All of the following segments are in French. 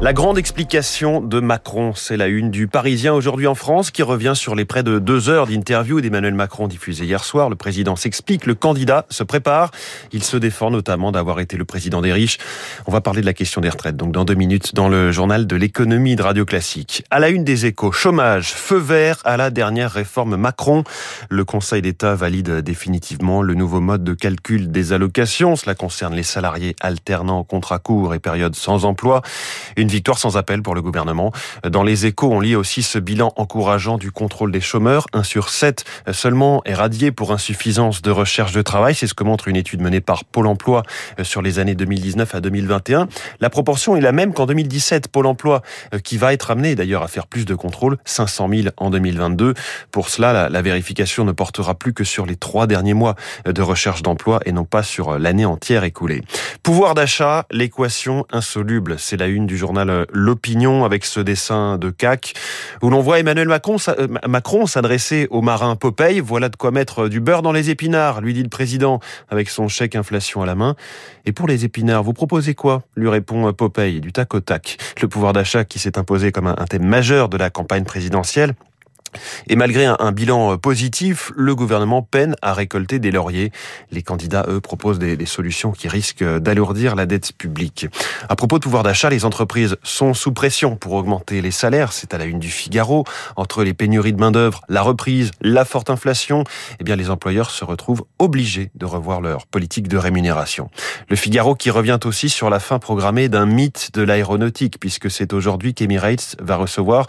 La grande explication de Macron, c'est la une du Parisien aujourd'hui en France qui revient sur les près de deux heures d'interview d'Emmanuel Macron diffusée hier soir. Le président s'explique, le candidat se prépare. Il se défend notamment d'avoir été le président des riches. On va parler de la question des retraites, donc dans deux minutes dans le journal de l'économie de Radio Classique. À la une des échos, chômage, feu vert à la dernière réforme Macron. Le Conseil d'État valide définitivement le nouveau mode de calcul des allocations. Cela concerne les salariés alternants, contrat court et période sans emploi. Une victoire sans appel pour le gouvernement. Dans les échos, on lit aussi ce bilan encourageant du contrôle des chômeurs. Un sur sept seulement est radié pour insuffisance de recherche de travail. C'est ce que montre une étude menée par Pôle emploi euh, sur les années 2019 à 2021. La proportion est la même qu'en 2017. Pôle emploi euh, qui va être amené d'ailleurs à faire plus de contrôles, 500 000 en 2022. Pour cela, la, la vérification ne portera plus que sur les trois derniers mois de recherche d'emploi et non pas sur l'année entière écoulée. Pouvoir d'achat, l'équation insoluble. C'est la une du journal euh, L'Opinion avec ce dessin de CAC où l'on voit Emmanuel euh, Macron s'adresser au marin Popeye. Voilà de quoi mettre du beurre dans les épinards, lui dit le président avec son chèque inflation à la main. Et pour les épinards, vous proposez quoi? Lui répond Popeye du tac au tac. Le pouvoir d'achat qui s'est imposé comme un thème majeur de la campagne présidentielle et malgré un, bilan euh, positif, le gouvernement peine à récolter des lauriers. Les candidats, eux, proposent des, solutions qui risquent d'alourdir la dette publique. À propos de pouvoir d'achat, les entreprises sont sous pression pour augmenter les salaires. C'est à la une du Figaro. Entre les pénuries de main-d'œuvre, la reprise, la forte inflation, eh bien, les employeurs se retrouvent obligés de revoir leur politique de rémunération. Le Figaro qui revient aussi sur la fin programmée d'un mythe de l'aéronautique, puisque c'est aujourd'hui qu'Emirates va recevoir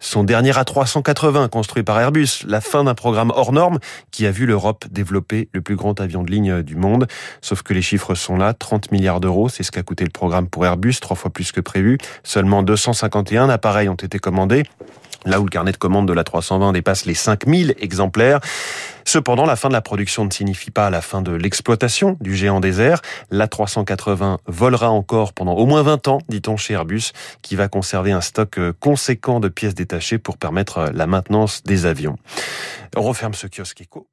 son dernier A380 construit par Airbus, la fin d'un programme hors norme qui a vu l'Europe développer le plus grand avion de ligne du monde. Sauf que les chiffres sont là, 30 milliards d'euros, c'est ce qu'a coûté le programme pour Airbus, trois fois plus que prévu. Seulement 251 appareils ont été commandés. Là où le carnet de commande de la 320 dépasse les 5000 exemplaires. Cependant, la fin de la production ne signifie pas la fin de l'exploitation du géant des airs. La 380 volera encore pendant au moins 20 ans, dit-on chez Airbus, qui va conserver un stock euh, conséquent de pièces détachées pour permettre euh, la maintenance des avions. On referme ce kiosque éco.